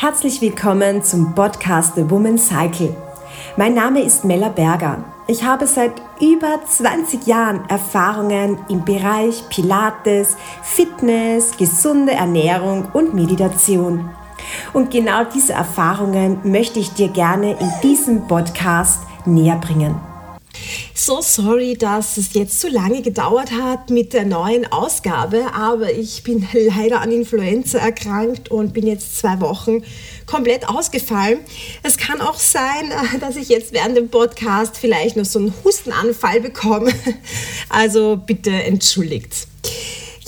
Herzlich willkommen zum Podcast The Woman Cycle. Mein Name ist Mella Berger. Ich habe seit über 20 Jahren Erfahrungen im Bereich Pilates, Fitness, gesunde Ernährung und Meditation. Und genau diese Erfahrungen möchte ich dir gerne in diesem Podcast näher bringen. So sorry, dass es jetzt so lange gedauert hat mit der neuen Ausgabe, aber ich bin leider an Influenza erkrankt und bin jetzt zwei Wochen komplett ausgefallen. Es kann auch sein, dass ich jetzt während dem Podcast vielleicht noch so einen Hustenanfall bekomme. Also bitte entschuldigt.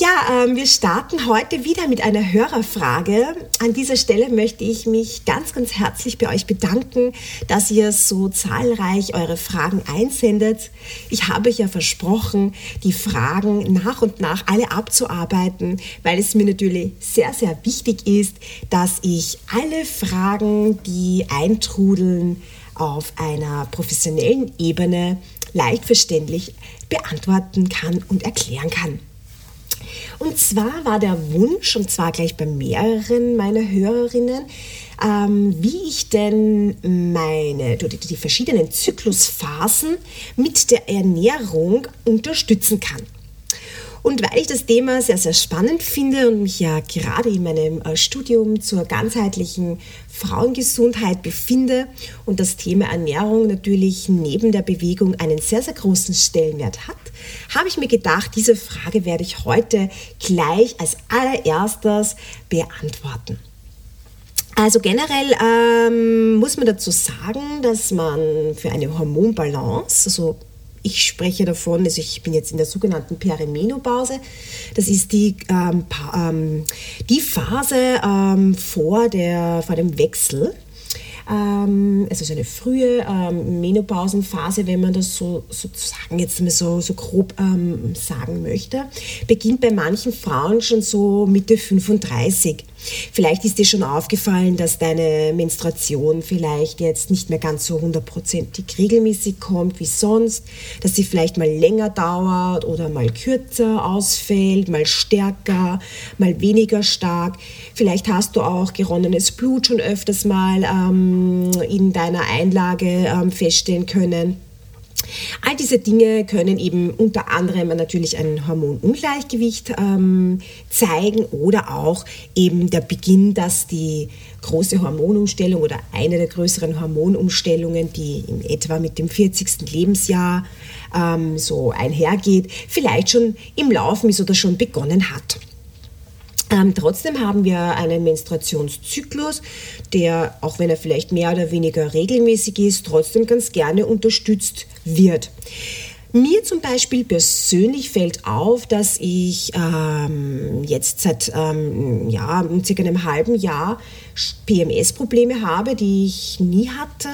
Ja, ähm, wir starten heute wieder mit einer Hörerfrage. An dieser Stelle möchte ich mich ganz, ganz herzlich bei euch bedanken, dass ihr so zahlreich eure Fragen einsendet. Ich habe euch ja versprochen, die Fragen nach und nach alle abzuarbeiten, weil es mir natürlich sehr, sehr wichtig ist, dass ich alle Fragen, die eintrudeln, auf einer professionellen Ebene leicht verständlich beantworten kann und erklären kann. Und zwar war der Wunsch, und zwar gleich bei mehreren meiner Hörerinnen, ähm, wie ich denn meine, die, die verschiedenen Zyklusphasen mit der Ernährung unterstützen kann. Und weil ich das Thema sehr, sehr spannend finde und mich ja gerade in meinem äh, Studium zur ganzheitlichen Frauengesundheit befinde und das Thema Ernährung natürlich neben der Bewegung einen sehr, sehr großen Stellenwert hat, habe ich mir gedacht, diese Frage werde ich heute gleich als allererstes beantworten. Also generell ähm, muss man dazu sagen, dass man für eine Hormonbalance, also ich spreche davon, also ich bin jetzt in der sogenannten Perimenopause. Das ist die, ähm, ähm, die Phase ähm, vor, der, vor dem Wechsel. Ähm, also so eine frühe ähm, Menopausenphase, wenn man das so sozusagen jetzt mal so, so grob ähm, sagen möchte, beginnt bei manchen Frauen schon so Mitte 35. Vielleicht ist dir schon aufgefallen, dass deine Menstruation vielleicht jetzt nicht mehr ganz so hundertprozentig regelmäßig kommt wie sonst, dass sie vielleicht mal länger dauert oder mal kürzer ausfällt, mal stärker, mal weniger stark. Vielleicht hast du auch geronnenes Blut schon öfters mal ähm, in deiner Einlage ähm, feststellen können. All diese Dinge können eben unter anderem natürlich ein Hormonungleichgewicht ähm, zeigen oder auch eben der Beginn, dass die große Hormonumstellung oder eine der größeren Hormonumstellungen, die in etwa mit dem 40. Lebensjahr ähm, so einhergeht, vielleicht schon im Laufen ist oder schon begonnen hat. Ähm, trotzdem haben wir einen Menstruationszyklus, der, auch wenn er vielleicht mehr oder weniger regelmäßig ist, trotzdem ganz gerne unterstützt wird. Mir zum Beispiel persönlich fällt auf, dass ich ähm, jetzt seit ähm, ja, circa einem halben Jahr PMS-Probleme habe, die ich nie hatte.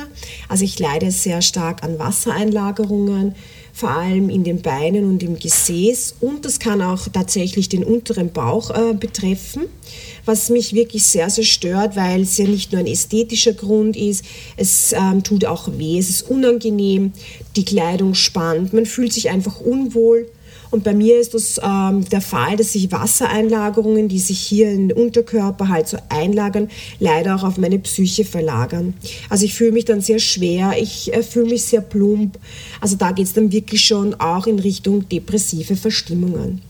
Also ich leide sehr stark an Wassereinlagerungen, vor allem in den Beinen und im Gesäß. Und das kann auch tatsächlich den unteren Bauch äh, betreffen, was mich wirklich sehr, sehr stört, weil es ja nicht nur ein ästhetischer Grund ist, es ähm, tut auch weh, es ist unangenehm, die Kleidung spannt, man fühlt sich einfach unwohl. Und bei mir ist das ähm, der Fall, dass sich Wassereinlagerungen, die sich hier in den Unterkörper halt so einlagern, leider auch auf meine Psyche verlagern. Also ich fühle mich dann sehr schwer, ich äh, fühle mich sehr plump. Also da geht es dann wirklich schon auch in Richtung depressive Verstimmungen.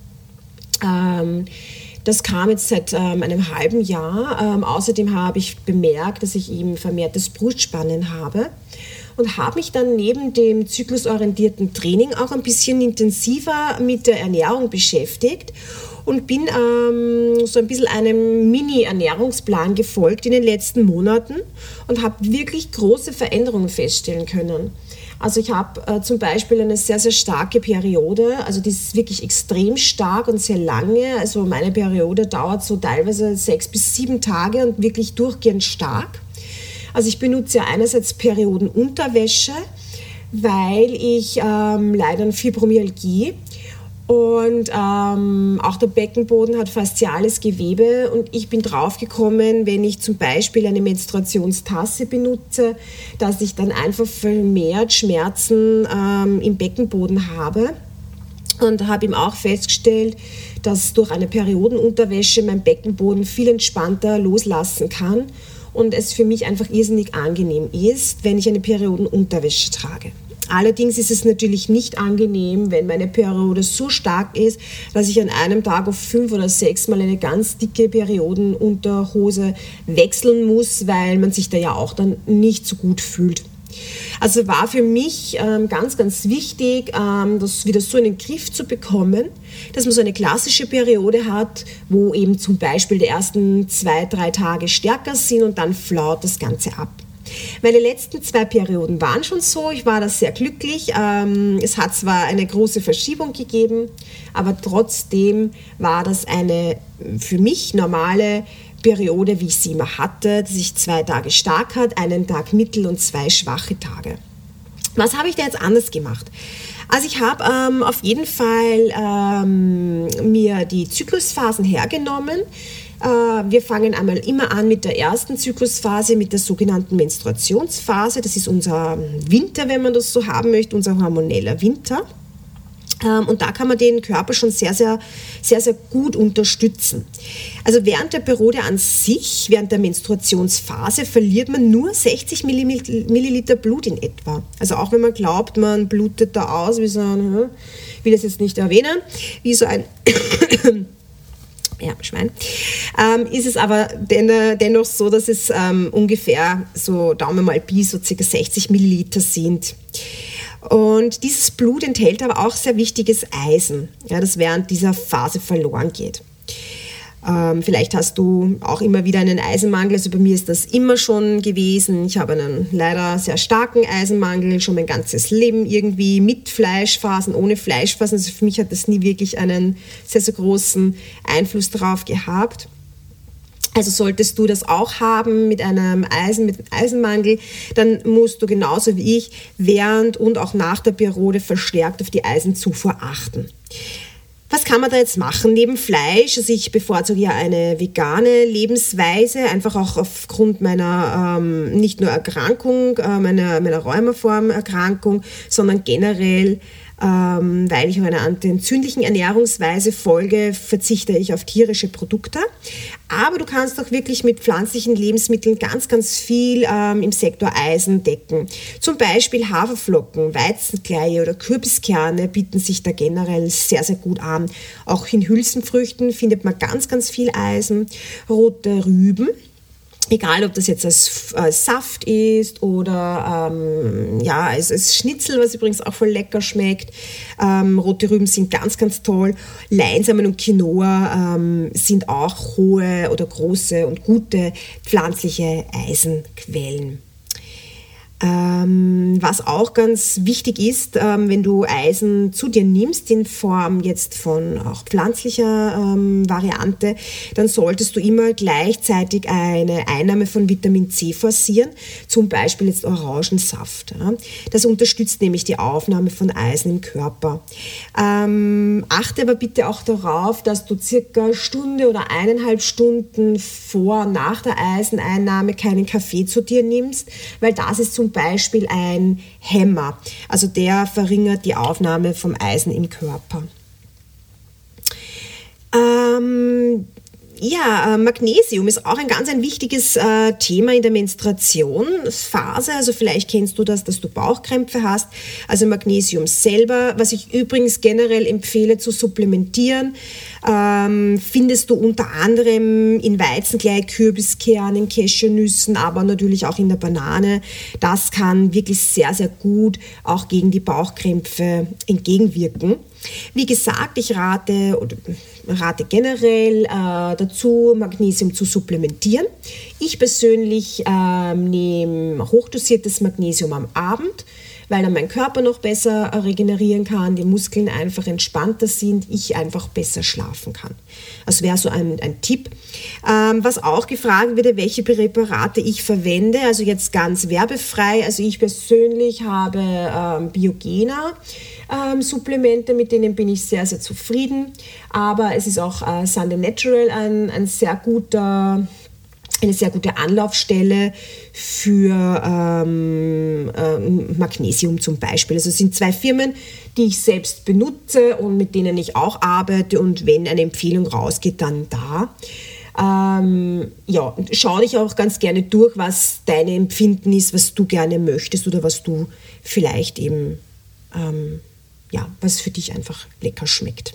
Ähm, das kam jetzt seit ähm, einem halben Jahr. Ähm, außerdem habe ich bemerkt, dass ich eben vermehrtes Brustspannen habe und habe mich dann neben dem zyklusorientierten Training auch ein bisschen intensiver mit der Ernährung beschäftigt und bin ähm, so ein bisschen einem Mini-Ernährungsplan gefolgt in den letzten Monaten und habe wirklich große Veränderungen feststellen können. Also ich habe äh, zum Beispiel eine sehr, sehr starke Periode, also die ist wirklich extrem stark und sehr lange. Also meine Periode dauert so teilweise sechs bis sieben Tage und wirklich durchgehend stark. Also ich benutze ja einerseits Periodenunterwäsche, weil ich ähm, leider Fibromyalgie und ähm, auch der Beckenboden hat fasziales Gewebe und ich bin draufgekommen, wenn ich zum Beispiel eine Menstruationstasse benutze, dass ich dann einfach vermehrt Schmerzen ähm, im Beckenboden habe und habe ihm auch festgestellt, dass durch eine Periodenunterwäsche mein Beckenboden viel entspannter loslassen kann und es für mich einfach irrsinnig angenehm ist, wenn ich eine Periodenunterwäsche trage. Allerdings ist es natürlich nicht angenehm, wenn meine Periode so stark ist, dass ich an einem Tag auf fünf oder sechs Mal eine ganz dicke Periodenunterhose wechseln muss, weil man sich da ja auch dann nicht so gut fühlt. Also war für mich ähm, ganz, ganz wichtig, ähm, das wieder so in den Griff zu bekommen, dass man so eine klassische Periode hat, wo eben zum Beispiel die ersten zwei, drei Tage stärker sind und dann flaut das Ganze ab. Meine letzten zwei Perioden waren schon so. Ich war da sehr glücklich. Ähm, es hat zwar eine große Verschiebung gegeben, aber trotzdem war das eine für mich normale Periode, wie ich sie immer hatte, dass ich zwei Tage stark hat, einen Tag mittel und zwei schwache Tage. Was habe ich da jetzt anders gemacht? Also ich habe ähm, auf jeden Fall ähm, mir die Zyklusphasen hergenommen. Äh, wir fangen einmal immer an mit der ersten Zyklusphase, mit der sogenannten Menstruationsphase. Das ist unser Winter, wenn man das so haben möchte, unser hormoneller Winter. Ähm, und da kann man den Körper schon sehr, sehr, sehr, sehr gut unterstützen. Also während der Periode an sich, während der Menstruationsphase, verliert man nur 60 Milliliter Blut in etwa. Also auch wenn man glaubt, man blutet da aus, wie so ein, hm, ich will das jetzt nicht erwähnen, wie so ein ja, Schwein, ähm, ist es aber dennoch so, dass es ähm, ungefähr so Daumen mal Pi, so circa 60 Milliliter sind. Und dieses Blut enthält aber auch sehr wichtiges Eisen, ja, das während dieser Phase verloren geht. Ähm, vielleicht hast du auch immer wieder einen Eisenmangel. Also bei mir ist das immer schon gewesen. Ich habe einen leider sehr starken Eisenmangel, schon mein ganzes Leben irgendwie mit Fleischphasen, ohne Fleischphasen. Also für mich hat das nie wirklich einen sehr, sehr großen Einfluss darauf gehabt. Also solltest du das auch haben mit einem Eisen, mit einem Eisenmangel, dann musst du genauso wie ich während und auch nach der Periode verstärkt auf die Eisenzufuhr achten. Was kann man da jetzt machen neben Fleisch? Also ich bevorzuge ja eine vegane Lebensweise, einfach auch aufgrund meiner ähm, nicht nur Erkrankung, äh, meiner, meiner Rheumaformerkrankung, sondern generell ähm, weil ich einer antientzündlichen Ernährungsweise folge, verzichte ich auf tierische Produkte. Aber du kannst auch wirklich mit pflanzlichen Lebensmitteln ganz, ganz viel ähm, im Sektor Eisen decken. Zum Beispiel Haferflocken, Weizenkleie oder Kürbiskerne bieten sich da generell sehr, sehr gut an. Auch in Hülsenfrüchten findet man ganz, ganz viel Eisen. Rote Rüben Egal, ob das jetzt als, Saft ist oder ähm, ja, als, als, Schnitzel, was übrigens auch voll lecker schmeckt. Ähm, rote Rüben sind ganz, ganz toll. Leinsamen und Quinoa ähm, sind auch hohe oder große und gute pflanzliche Eisenquellen. Ähm, was auch ganz wichtig ist, ähm, wenn du Eisen zu dir nimmst in Form jetzt von auch pflanzlicher ähm, Variante, dann solltest du immer gleichzeitig eine Einnahme von Vitamin C forcieren, zum Beispiel jetzt Orangensaft. Ja. Das unterstützt nämlich die Aufnahme von Eisen im Körper. Ähm, achte aber bitte auch darauf, dass du circa Stunde oder eineinhalb Stunden vor und nach der Eiseneinnahme keinen Kaffee zu dir nimmst, weil das ist zum zum Beispiel ein Hämmer. Also der verringert die Aufnahme vom Eisen im Körper. Ähm, ja, äh, Magnesium ist auch ein ganz ein wichtiges äh, Thema in der Menstruationsphase. Also vielleicht kennst du das, dass du Bauchkrämpfe hast. Also Magnesium selber, was ich übrigens generell empfehle zu supplementieren, ähm, findest du unter anderem in Weizenglei, Kürbiskernen, Cashewnüssen, aber natürlich auch in der Banane. Das kann wirklich sehr, sehr gut auch gegen die Bauchkrämpfe entgegenwirken. Wie gesagt, ich rate oder rate generell äh, dazu, Magnesium zu supplementieren. Ich persönlich äh, nehme hochdosiertes Magnesium am Abend weil dann mein Körper noch besser regenerieren kann, die Muskeln einfach entspannter sind, ich einfach besser schlafen kann. Das wäre so ein, ein Tipp. Ähm, was auch gefragt wird, welche Präparate ich verwende, also jetzt ganz werbefrei. Also ich persönlich habe ähm, Biogena. Ähm, Supplemente, mit denen bin ich sehr, sehr zufrieden. Aber es ist auch äh, Sunday Natural ein, ein sehr guter eine sehr gute Anlaufstelle für ähm, ähm, Magnesium zum Beispiel. Also es sind zwei Firmen, die ich selbst benutze und mit denen ich auch arbeite und wenn eine Empfehlung rausgeht, dann da. Ähm, ja, schau dich auch ganz gerne durch, was dein Empfinden ist, was du gerne möchtest oder was du vielleicht eben, ähm, ja, was für dich einfach lecker schmeckt.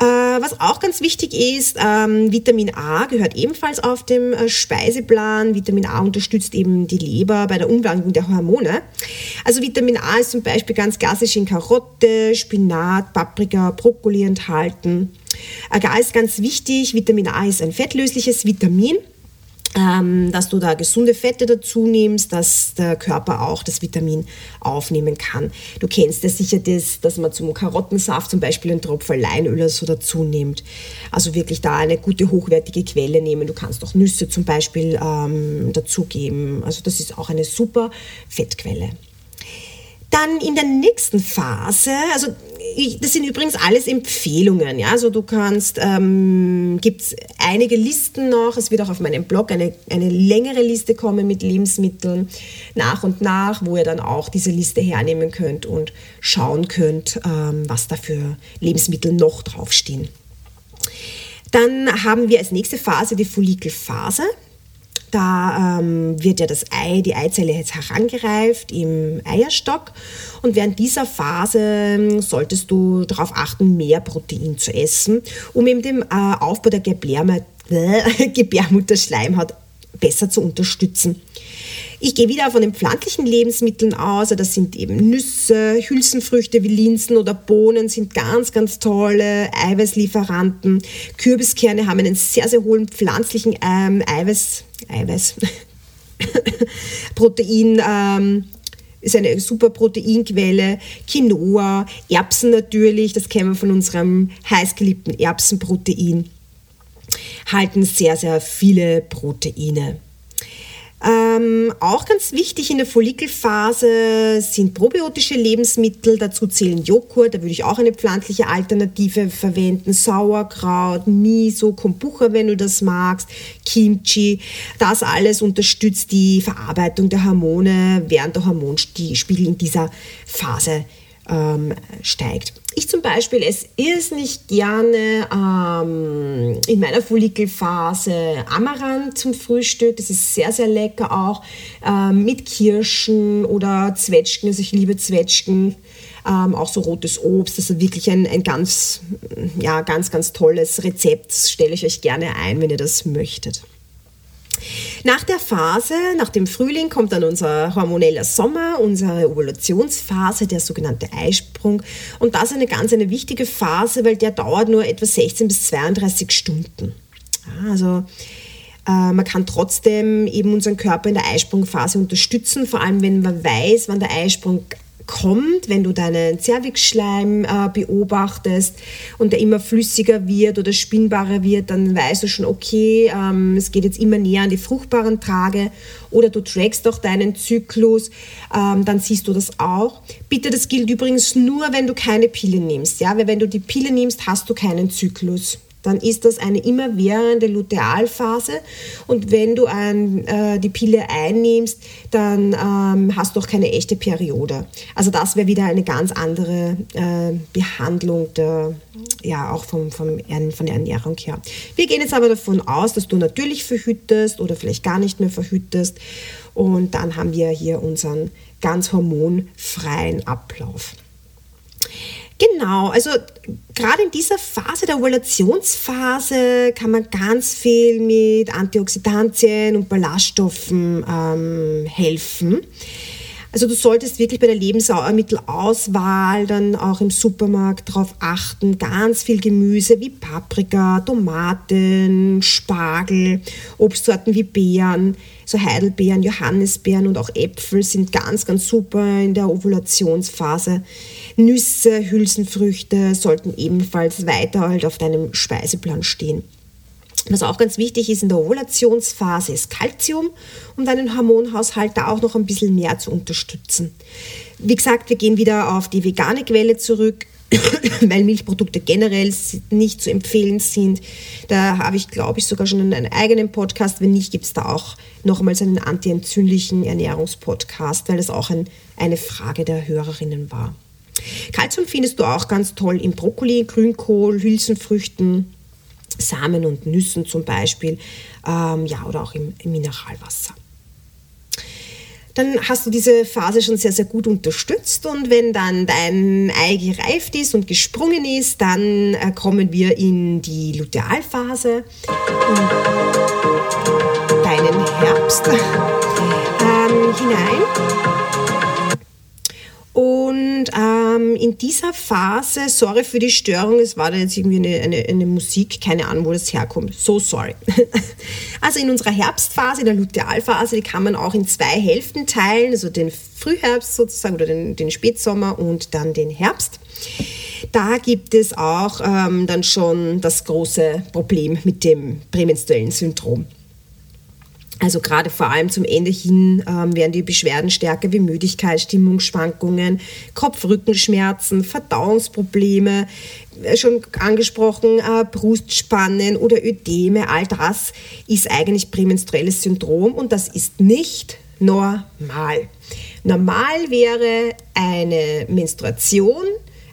Äh, was auch ganz wichtig ist, ähm, Vitamin A gehört ebenfalls auf dem äh, Speiseplan. Vitamin A unterstützt eben die Leber bei der Umwandlung der Hormone. Also Vitamin A ist zum Beispiel ganz klassisch in Karotte, Spinat, Paprika, Brokkoli enthalten. Agar ist ganz wichtig. Vitamin A ist ein fettlösliches Vitamin dass du da gesunde Fette dazu nimmst, dass der Körper auch das Vitamin aufnehmen kann. Du kennst ja sicher das, dass man zum Karottensaft zum Beispiel einen Tropfen Leinöl oder so dazu nimmt. Also wirklich da eine gute, hochwertige Quelle nehmen. Du kannst auch Nüsse zum Beispiel ähm, dazugeben. Also das ist auch eine super Fettquelle. Dann in der nächsten Phase, also ich, das sind übrigens alles Empfehlungen, ja, also du kannst, ähm, gibt es einige Listen noch, es wird auch auf meinem Blog eine, eine längere Liste kommen mit Lebensmitteln nach und nach, wo ihr dann auch diese Liste hernehmen könnt und schauen könnt, ähm, was da für Lebensmittel noch draufstehen. Dann haben wir als nächste Phase die Follikelphase. Da ähm, wird ja das Ei, die Eizelle jetzt herangereift im Eierstock und während dieser Phase ähm, solltest du darauf achten, mehr Protein zu essen, um eben den äh, Aufbau der Gebärmutterschleimhaut besser zu unterstützen. Ich gehe wieder von den pflanzlichen Lebensmitteln aus. Das sind eben Nüsse, Hülsenfrüchte wie Linsen oder Bohnen sind ganz, ganz tolle Eiweißlieferanten. Kürbiskerne haben einen sehr, sehr hohen pflanzlichen ähm, Eiweiß, Eiweiß, Protein, ähm, ist eine super Proteinquelle, Quinoa, Erbsen natürlich, das kennen wir von unserem heißgeliebten Erbsenprotein, halten sehr, sehr viele Proteine. Ähm, auch ganz wichtig in der Follikelphase sind probiotische Lebensmittel. Dazu zählen Joghurt, da würde ich auch eine pflanzliche Alternative verwenden. Sauerkraut, Miso, Kombucha, wenn du das magst, Kimchi. Das alles unterstützt die Verarbeitung der Hormone, während der Hormonspiegel in dieser Phase ähm, steigt. Ich zum Beispiel esse irrsinnig gerne ähm, in meiner Follikelphase Amaranth zum Frühstück. Das ist sehr, sehr lecker auch ähm, mit Kirschen oder Zwetschgen. Also ich liebe Zwetschgen. Ähm, auch so rotes Obst. Das ist wirklich ein, ein ganz, ja, ganz, ganz tolles Rezept. Stelle ich euch gerne ein, wenn ihr das möchtet. Nach der Phase, nach dem Frühling, kommt dann unser hormoneller Sommer, unsere Ovulationsphase, der sogenannte Eisprung. Und das ist eine ganz eine wichtige Phase, weil der dauert nur etwa 16 bis 32 Stunden. Also äh, man kann trotzdem eben unseren Körper in der Eisprungphase unterstützen, vor allem wenn man weiß, wann der Eisprung kommt, wenn du deinen Zervixschleim äh, beobachtest und der immer flüssiger wird oder spinnbarer wird, dann weißt du schon, okay, ähm, es geht jetzt immer näher an die fruchtbaren Tage oder du trackst auch deinen Zyklus, ähm, dann siehst du das auch. Bitte, das gilt übrigens nur, wenn du keine Pille nimmst, ja, weil wenn du die Pille nimmst, hast du keinen Zyklus dann ist das eine immerwährende Lutealphase. Und wenn du ein, äh, die Pille einnimmst, dann ähm, hast du auch keine echte Periode. Also das wäre wieder eine ganz andere äh, Behandlung der, ja, auch vom, vom, von der Ernährung her. Wir gehen jetzt aber davon aus, dass du natürlich verhütest oder vielleicht gar nicht mehr verhütest. Und dann haben wir hier unseren ganz hormonfreien Ablauf. Genau, also gerade in dieser Phase der Ovulationsphase kann man ganz viel mit Antioxidantien und Ballaststoffen ähm, helfen. Also du solltest wirklich bei der Lebensmittelaußwahl dann auch im Supermarkt darauf achten, ganz viel Gemüse wie Paprika, Tomaten, Spargel, Obstsorten wie Beeren, so Heidelbeeren, Johannisbeeren und auch Äpfel sind ganz, ganz super in der Ovulationsphase. Nüsse, Hülsenfrüchte sollten ebenfalls weiter halt auf deinem Speiseplan stehen. Was auch ganz wichtig ist in der Ovulationsphase ist Kalzium, um deinen Hormonhaushalt da auch noch ein bisschen mehr zu unterstützen. Wie gesagt, wir gehen wieder auf die vegane Quelle zurück, weil Milchprodukte generell nicht zu empfehlen sind. Da habe ich, glaube ich, sogar schon einen eigenen Podcast. Wenn nicht, gibt es da auch nochmals einen antientzündlichen Ernährungspodcast, weil das auch ein, eine Frage der Hörerinnen war. Kalzium findest du auch ganz toll im Brokkoli, Grünkohl, Hülsenfrüchten, Samen und Nüssen zum Beispiel, ähm, ja, oder auch im, im Mineralwasser dann hast du diese Phase schon sehr, sehr gut unterstützt. Und wenn dann dein Ei gereift ist und gesprungen ist, dann äh, kommen wir in die Lutealphase, in deinen Herbst ähm, hinein. Und ähm, in dieser Phase, sorry für die Störung, es war da jetzt irgendwie eine, eine, eine Musik, keine Ahnung, wo das herkommt. So sorry. also in unserer Herbstphase, in der Lutealphase, die kann man auch in zwei Hälften teilen, also den Frühherbst sozusagen oder den, den Spätsommer und dann den Herbst. Da gibt es auch ähm, dann schon das große Problem mit dem prämenstruellen Syndrom. Also gerade vor allem zum Ende hin ähm, werden die Beschwerden stärker wie Müdigkeit, Stimmungsschwankungen, Kopf-Rückenschmerzen, Verdauungsprobleme, äh, schon angesprochen, äh, Brustspannen oder Ödeme. All das ist eigentlich prämenstruelles Syndrom und das ist nicht normal. Normal wäre eine Menstruation,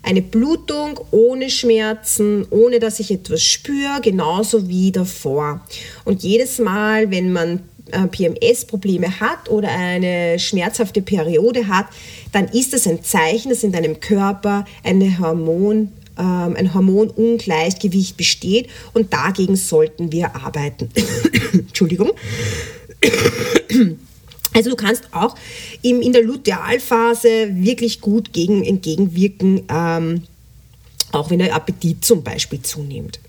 eine Blutung ohne Schmerzen, ohne dass ich etwas spüre, genauso wie davor. Und jedes Mal, wenn man PMS-Probleme hat oder eine schmerzhafte Periode hat, dann ist das ein Zeichen, dass in deinem Körper eine Hormon, ähm, ein Hormonungleichgewicht besteht und dagegen sollten wir arbeiten. Entschuldigung. Also du kannst auch in der Lutealphase wirklich gut gegen, entgegenwirken, ähm, auch wenn der Appetit zum Beispiel zunimmt.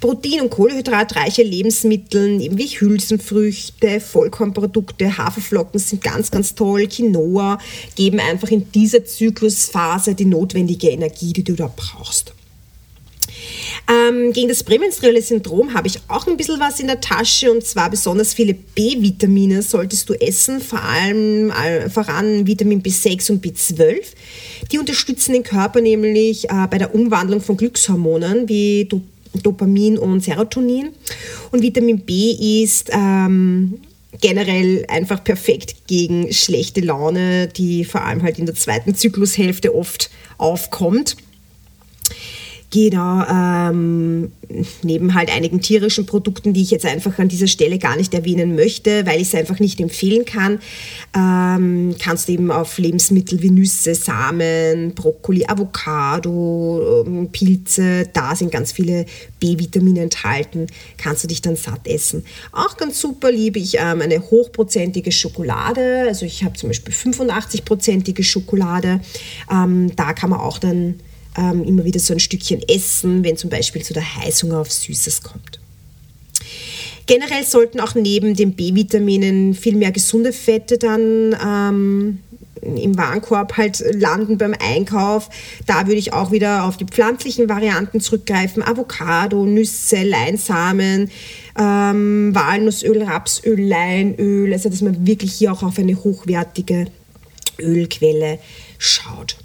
Protein- und Kohlehydratreiche Lebensmittel, eben wie Hülsenfrüchte, Vollkornprodukte, Haferflocken sind ganz, ganz toll. Quinoa geben einfach in dieser Zyklusphase die notwendige Energie, die du da brauchst. Ähm, gegen das prämenstruelle Syndrom habe ich auch ein bisschen was in der Tasche und zwar besonders viele B-Vitamine solltest du essen, vor allem äh, voran Vitamin B6 und B12. Die unterstützen den Körper nämlich äh, bei der Umwandlung von Glückshormonen wie Dopamin und Serotonin. Und Vitamin B ist ähm, generell einfach perfekt gegen schlechte Laune, die vor allem halt in der zweiten Zyklushälfte oft aufkommt. Genau, ähm, neben halt einigen tierischen Produkten, die ich jetzt einfach an dieser Stelle gar nicht erwähnen möchte, weil ich es einfach nicht empfehlen kann, ähm, kannst du eben auf Lebensmittel wie Nüsse, Samen, Brokkoli, Avocado, ähm, Pilze, da sind ganz viele B-Vitamine enthalten, kannst du dich dann satt essen. Auch ganz super liebe ich ähm, eine hochprozentige Schokolade, also ich habe zum Beispiel 85-prozentige Schokolade, ähm, da kann man auch dann ähm, immer wieder so ein Stückchen essen, wenn zum Beispiel so der Heißhunger auf Süßes kommt. Generell sollten auch neben den B-Vitaminen viel mehr gesunde Fette dann ähm, im Warenkorb halt landen beim Einkauf. Da würde ich auch wieder auf die pflanzlichen Varianten zurückgreifen. Avocado, Nüsse, Leinsamen, ähm, Walnussöl, Rapsöl, Leinöl. Also dass man wirklich hier auch auf eine hochwertige Ölquelle schaut.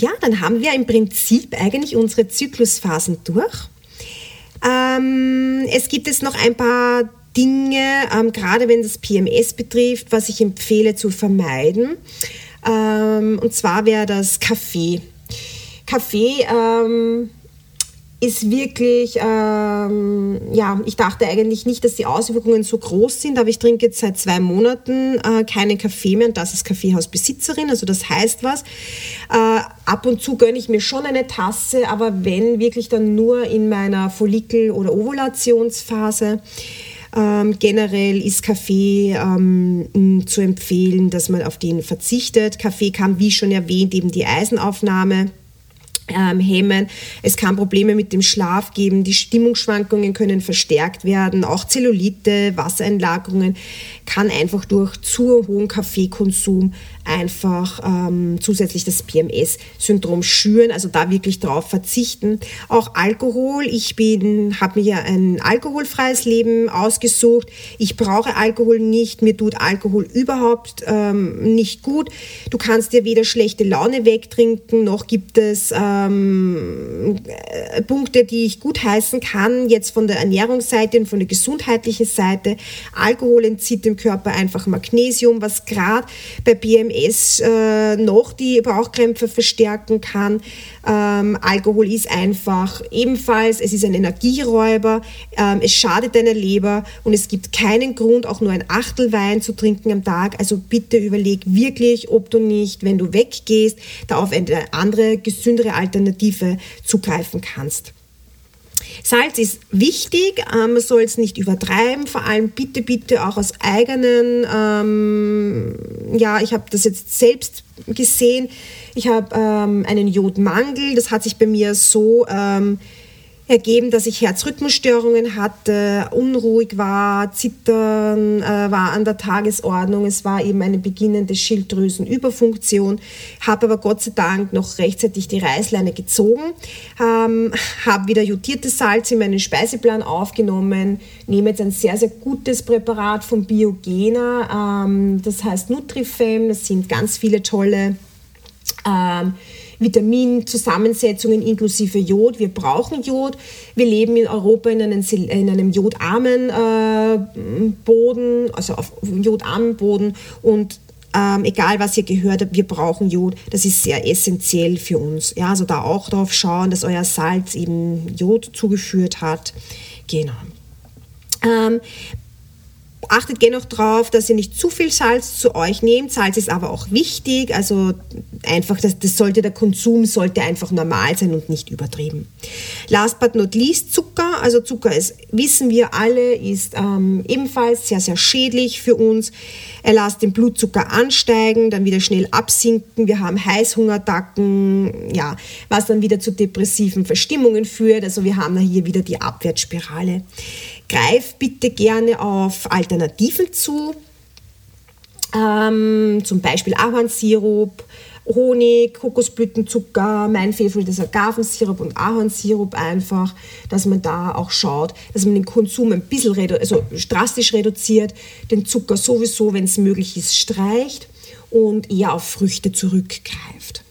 Ja, dann haben wir im Prinzip eigentlich unsere Zyklusphasen durch. Ähm, es gibt jetzt noch ein paar Dinge, ähm, gerade wenn das PMS betrifft, was ich empfehle zu vermeiden. Ähm, und zwar wäre das Kaffee. Kaffee ähm, ist wirklich, ähm, ja, ich dachte eigentlich nicht, dass die Auswirkungen so groß sind, aber ich trinke jetzt seit zwei Monaten äh, keinen Kaffee mehr und das ist Kaffeehausbesitzerin, also das heißt was. Äh, ab und zu gönne ich mir schon eine Tasse, aber wenn wirklich dann nur in meiner Follikel- oder Ovulationsphase. Ähm, generell ist Kaffee ähm, zu empfehlen, dass man auf den verzichtet. Kaffee kann, wie schon erwähnt, eben die Eisenaufnahme ähm, hemmen. Es kann Probleme mit dem Schlaf geben, die Stimmungsschwankungen können verstärkt werden, auch Zellulite, Wassereinlagerungen kann einfach durch zu hohen Kaffeekonsum einfach ähm, zusätzlich das PMS-Syndrom schüren, also da wirklich drauf verzichten. Auch Alkohol, ich bin, habe mir ein alkoholfreies Leben ausgesucht. Ich brauche Alkohol nicht, mir tut Alkohol überhaupt ähm, nicht gut. Du kannst dir weder schlechte Laune wegtrinken, noch gibt es äh, ähm, äh, Punkte, die ich gut heißen kann, jetzt von der Ernährungsseite und von der gesundheitlichen Seite. Alkohol entzieht dem Körper einfach Magnesium, was gerade bei BMS äh, noch die Bauchkrämpfe verstärken kann. Ähm, Alkohol ist einfach ebenfalls, es ist ein Energieräuber, ähm, es schadet deiner Leber und es gibt keinen Grund, auch nur ein Achtel Wein zu trinken am Tag. Also bitte überleg wirklich, ob du nicht, wenn du weggehst, da auf eine andere, gesündere Alternative zugreifen kannst. Salz ist wichtig, ähm, man soll es nicht übertreiben, vor allem bitte, bitte auch aus eigenen, ähm, ja, ich habe das jetzt selbst gesehen, ich habe ähm, einen Jodmangel. Das hat sich bei mir so ähm, ergeben, dass ich Herzrhythmusstörungen hatte, unruhig war, Zittern äh, war an der Tagesordnung. Es war eben eine beginnende Schilddrüsenüberfunktion, habe aber Gott sei Dank noch rechtzeitig die Reißleine gezogen, ähm, habe wieder jodiertes Salz in meinen Speiseplan aufgenommen, nehme jetzt ein sehr, sehr gutes Präparat von Biogena, ähm, das heißt Nutrifem, das sind ganz viele tolle ähm, Vitaminzusammensetzungen inklusive Jod. Wir brauchen Jod. Wir leben in Europa in einem, in einem jodarmen äh, Boden, also auf jodarmen Boden und ähm, egal was ihr gehört habt, wir brauchen Jod. Das ist sehr essentiell für uns. Ja, also da auch darauf schauen, dass euer Salz eben Jod zugeführt hat. Genau. Ähm, Achtet noch darauf, dass ihr nicht zu viel Salz zu euch nehmt. Salz ist aber auch wichtig, also einfach, das, das sollte der Konsum sollte einfach normal sein und nicht übertrieben. Last but not least Zucker. Also Zucker ist, wissen wir alle, ist ähm, ebenfalls sehr, sehr schädlich für uns. Er lässt den Blutzucker ansteigen, dann wieder schnell absinken. Wir haben Heißhungerattacken, ja, was dann wieder zu depressiven Verstimmungen führt. Also wir haben hier wieder die Abwärtsspirale. Greif bitte gerne auf Alternativen zu, ähm, zum Beispiel Ahornsirup, Honig, Kokosblütenzucker, mein Favorit ist Agavensirup und Ahornsirup einfach, dass man da auch schaut, dass man den Konsum ein bisschen redu also drastisch reduziert, den Zucker sowieso, wenn es möglich ist, streicht und eher auf Früchte zurückgreift.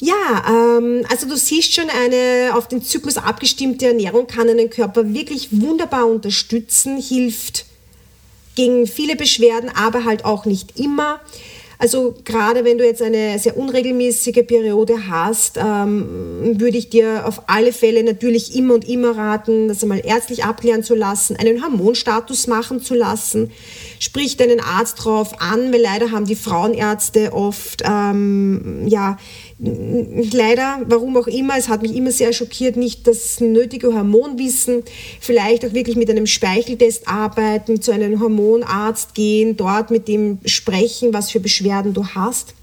Ja, ähm, also du siehst schon, eine auf den Zyklus abgestimmte Ernährung kann einen Körper wirklich wunderbar unterstützen, hilft gegen viele Beschwerden, aber halt auch nicht immer. Also gerade wenn du jetzt eine sehr unregelmäßige Periode hast, ähm, würde ich dir auf alle Fälle natürlich immer und immer raten, das einmal ärztlich abklären zu lassen, einen Hormonstatus machen zu lassen. Sprich deinen Arzt drauf an, weil leider haben die Frauenärzte oft ähm, ja leider, warum auch immer, es hat mich immer sehr schockiert, nicht das nötige Hormonwissen, vielleicht auch wirklich mit einem Speicheltest arbeiten, zu einem Hormonarzt gehen, dort mit dem sprechen, was für Beschwerden du hast.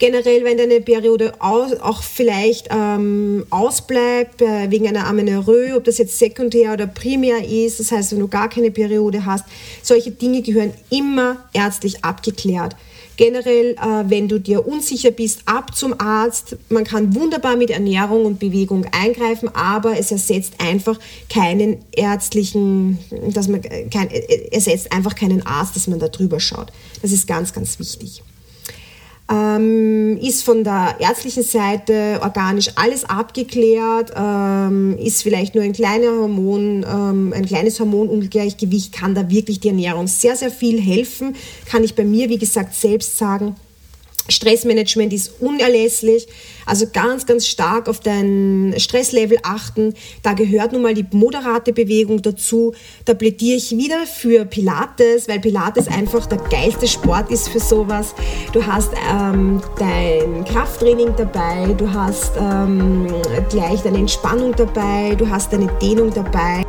Generell, wenn deine Periode auch vielleicht ähm, ausbleibt, äh, wegen einer Amenorrhoe, ob das jetzt sekundär oder primär ist, das heißt, wenn du gar keine Periode hast, solche Dinge gehören immer ärztlich abgeklärt. Generell, äh, wenn du dir unsicher bist, ab zum Arzt. Man kann wunderbar mit Ernährung und Bewegung eingreifen, aber es ersetzt einfach keinen ärztlichen, dass man kein, ersetzt einfach keinen Arzt, dass man da drüber schaut. Das ist ganz, ganz wichtig ähm, ist von der ärztlichen Seite organisch alles abgeklärt, ähm, ist vielleicht nur ein kleiner Hormon, ähm, ein kleines Hormonungleichgewicht, kann da wirklich die Ernährung sehr, sehr viel helfen. Kann ich bei mir, wie gesagt, selbst sagen. Stressmanagement ist unerlässlich, also ganz, ganz stark auf dein Stresslevel achten. Da gehört nun mal die moderate Bewegung dazu. Da plädiere ich wieder für Pilates, weil Pilates einfach der geilste Sport ist für sowas. Du hast ähm, dein Krafttraining dabei, du hast ähm, gleich deine Entspannung dabei, du hast deine Dehnung dabei.